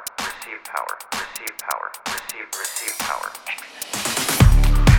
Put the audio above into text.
power, receive power, receive power, receive, receive power. Excellent.